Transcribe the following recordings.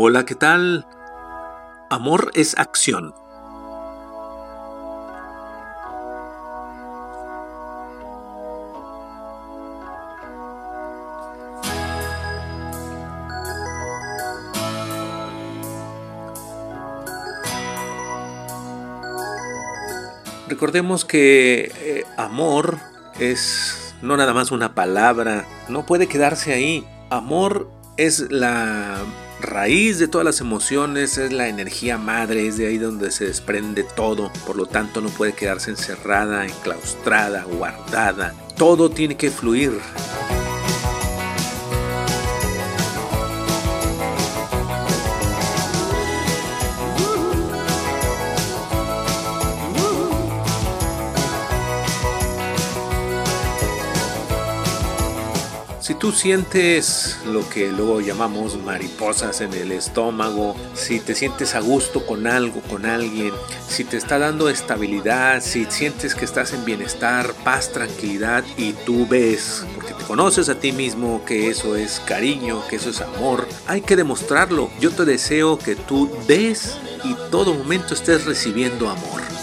Hola, ¿qué tal? Amor es acción. Recordemos que eh, amor es no nada más una palabra, no puede quedarse ahí. Amor es la raíz de todas las emociones, es la energía madre, es de ahí donde se desprende todo, por lo tanto no puede quedarse encerrada, enclaustrada, guardada, todo tiene que fluir. Si tú sientes lo que luego llamamos mariposas en el estómago, si te sientes a gusto con algo, con alguien, si te está dando estabilidad, si sientes que estás en bienestar, paz, tranquilidad y tú ves, porque te conoces a ti mismo que eso es cariño, que eso es amor, hay que demostrarlo. Yo te deseo que tú des y todo momento estés recibiendo amor.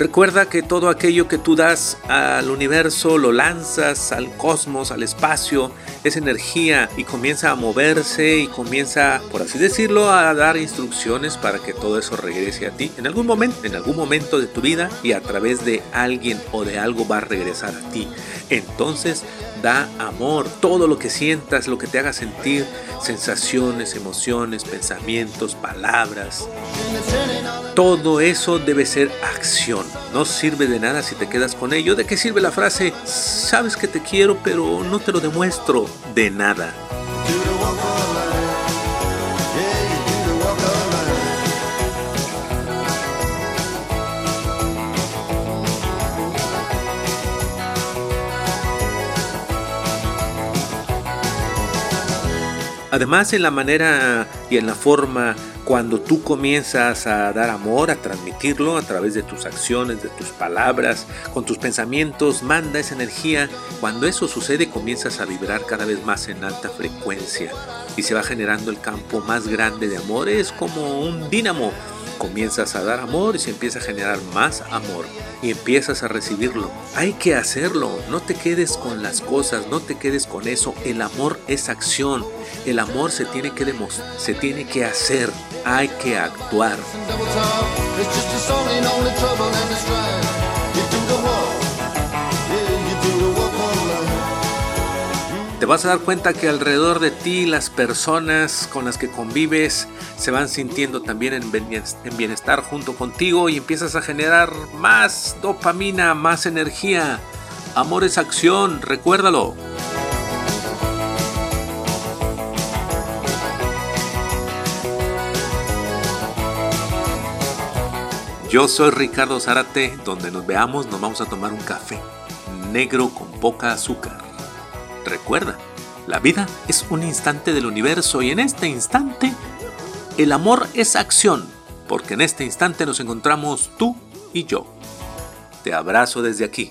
Recuerda que todo aquello que tú das al universo lo lanzas al cosmos, al espacio, es energía y comienza a moverse y comienza, por así decirlo, a dar instrucciones para que todo eso regrese a ti en algún momento, en algún momento de tu vida y a través de alguien o de algo va a regresar a ti. Entonces, da amor, todo lo que sientas, lo que te haga sentir, sensaciones, emociones, pensamientos, palabras. Todo eso debe ser acción. No sirve de nada si te quedas con ello. ¿De qué sirve la frase? Sabes que te quiero, pero no te lo demuestro. De nada. Además, en la manera y en la forma, cuando tú comienzas a dar amor, a transmitirlo a través de tus acciones, de tus palabras, con tus pensamientos, manda esa energía. Cuando eso sucede, comienzas a vibrar cada vez más en alta frecuencia y se va generando el campo más grande de amor. Es como un dínamo comienzas a dar amor y se empieza a generar más amor y empiezas a recibirlo. Hay que hacerlo, no te quedes con las cosas, no te quedes con eso. El amor es acción, el amor se tiene que demostrar, se tiene que hacer, hay que actuar. Vas a dar cuenta que alrededor de ti las personas con las que convives se van sintiendo también en bienestar junto contigo y empiezas a generar más dopamina, más energía. Amor es acción, recuérdalo. Yo soy Ricardo Zárate, donde nos veamos nos vamos a tomar un café negro con poca azúcar. Recuerda, la vida es un instante del universo y en este instante el amor es acción, porque en este instante nos encontramos tú y yo. Te abrazo desde aquí.